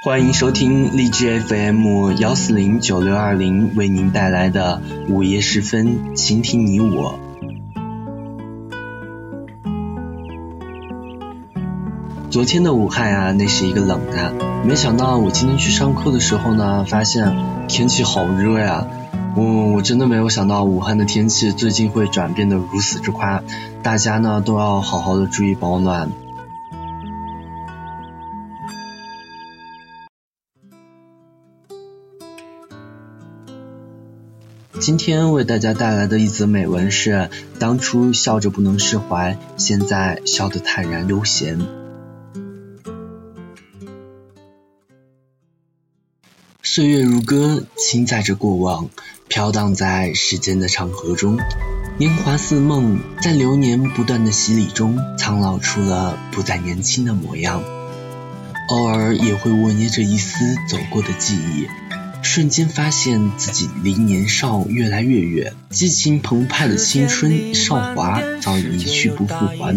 欢迎收听荔枝 FM 幺四零九六二零为您带来的午夜时分，倾听你我。昨天的武汉啊，那是一个冷的，没想到我今天去上课的时候呢，发现天气好热呀。我我真的没有想到武汉的天气最近会转变的如此之快，大家呢都要好好的注意保暖。今天为大家带来的一则美文是：当初笑着不能释怀，现在笑得坦然悠闲。岁月如歌，轻载着过往，飘荡在时间的长河中。年华似梦，在流年不断的洗礼中，苍老出了不再年轻的模样。偶尔也会握捏着一丝走过的记忆。瞬间发现自己离年少越来越远，激情澎湃的青春少华早已一去不复还。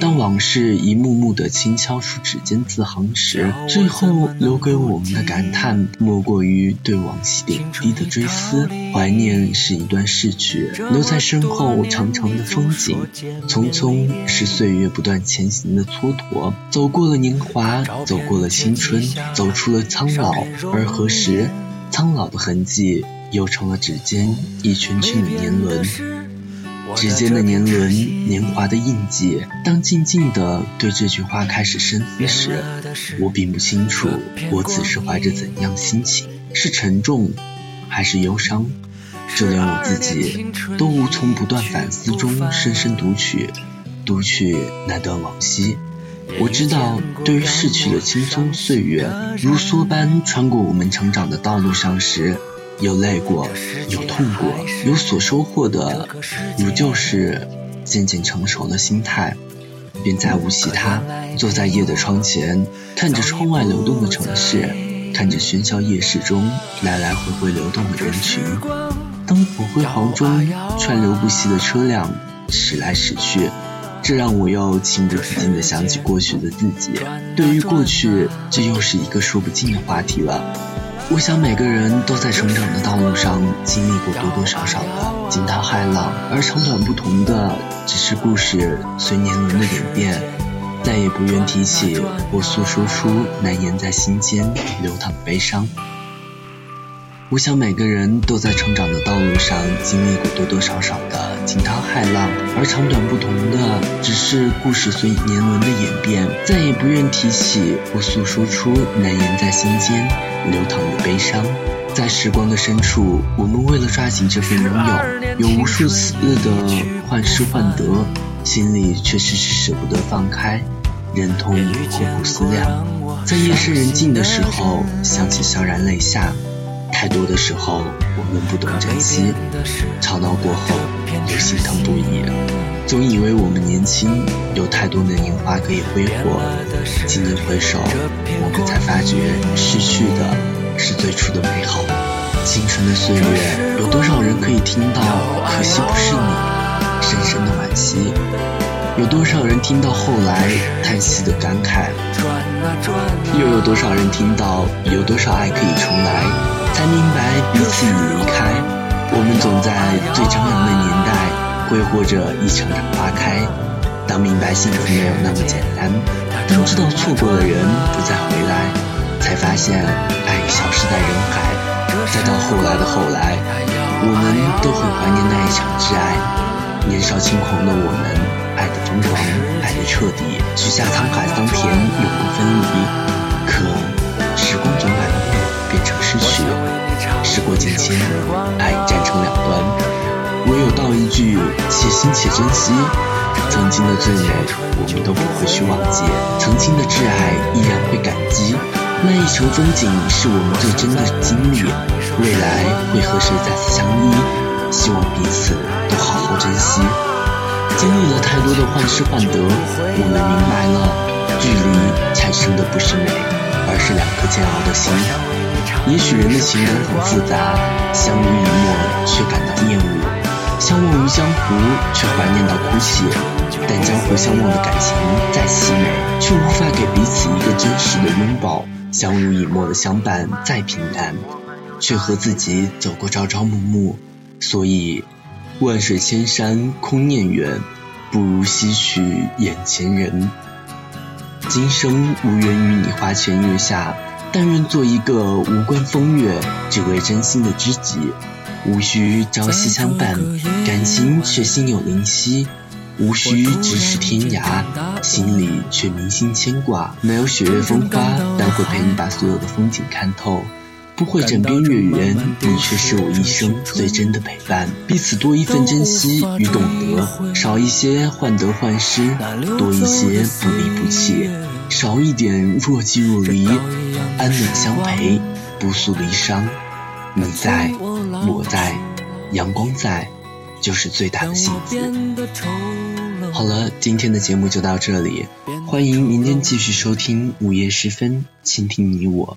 当往事一幕幕的轻敲出指尖字行时，最后留给我们的感叹，莫过于对往昔点滴的追思。怀念是一段逝去，留在身后长长的风景。匆匆是岁月不断前行的蹉跎，走过了年华，走过了青春，走出了苍老，而何时？苍老的痕迹又成了指尖一圈圈的年轮，指尖的年轮，年华的印记。当静静的对这句话开始深思时，我并不清楚我此时怀着怎样心情，是沉重还是忧伤，就连我自己都无从不断反思中深深读取，读取那段往昔。我知道，对于逝去的青葱岁月，如梭般穿过我们成长的道路上时，有累过，有痛过，有所收获的，如就是渐渐成熟的心态，便再无其他。坐在夜的窗前，看着窗外流动的城市，看着喧嚣夜市中来来回回流动的人群，灯火辉煌中川流不息的车辆驶来驶去。这让我又情不自禁地想起过去的自己。对于过去，这又是一个说不尽的话题了。我想每个人都在成长的道路上经历过多多少少的惊涛骇浪，而长短不同的，只是故事随年轮的演变，再也不愿提起或诉说出难言在心间流淌的悲伤。我想每个人都在成长的道路上经历过多多少少的惊涛骇浪，而长短不同的，只是故事随年轮的演变，再也不愿提起或诉说出难言在心间流淌的悲伤。在时光的深处，我们为了抓紧这份拥有，有无数次的患失患得，心里却迟迟舍不得放开，忍痛苦苦思量，在夜深人静的时候，想起潸然泪下。太多的时候，我们不懂珍惜，吵闹过后又心疼不已。总以为我们年轻，有太多的年华可以挥霍，今年回首，我们才发觉失去的是最初的美好。青春的岁月，有多少人可以听到“可惜不是你”，深深的惋惜；有多少人听到后来叹息的感慨，又有多少人听到有多少爱可以重来。才明白彼此已离开，我们总在最张扬的年代挥霍着一场场花开。当明白幸福没有那么简单，当知道错过的人不再回来，才发现爱已消失在人海。再到后来的后来，我们都很怀念那一场挚爱。年少轻狂的我们，爱的疯狂，爱的彻底，许下沧海桑田，永不分离。可失去。时过境迁，爱已站成两端，唯有道一句且行且珍惜。曾经的最美，我们都不会去忘记；曾经的挚爱，依然会感激。那一程风景，是我们最真的经历。未来会和谁再次相依？希望彼此都好好珍惜。经历了太多的患失患得，我们明白了，距离产生的不是美，而是两颗煎熬的心。也许人的情感很复杂，相濡以沫却感到厌恶，相忘于江湖却怀念到哭泣。但江湖相忘的感情再凄美，却无法给彼此一个真实的拥抱。相濡以沫的相伴再平淡，却和自己走过朝朝暮暮。所以，万水千山空念远，不如惜取眼前人。今生无缘与你花前月下，但愿做一个无关风月，只为真心的知己。无需朝夕相伴，感情却心有灵犀；无需咫尺天涯，心里却铭心牵挂。没有雪月风花，但会陪你把所有的风景看透；不会枕边月圆，你却是我一生最真的陪伴。彼此多一份珍惜与懂得，少一些患得患失，多一些不离不弃，少一点若即若离，安暖相陪，不诉离殇。你在，我在，阳光在，就是最大的幸福。好了，今天的节目就到这里，欢迎明天继续收听午夜时分，倾听你我。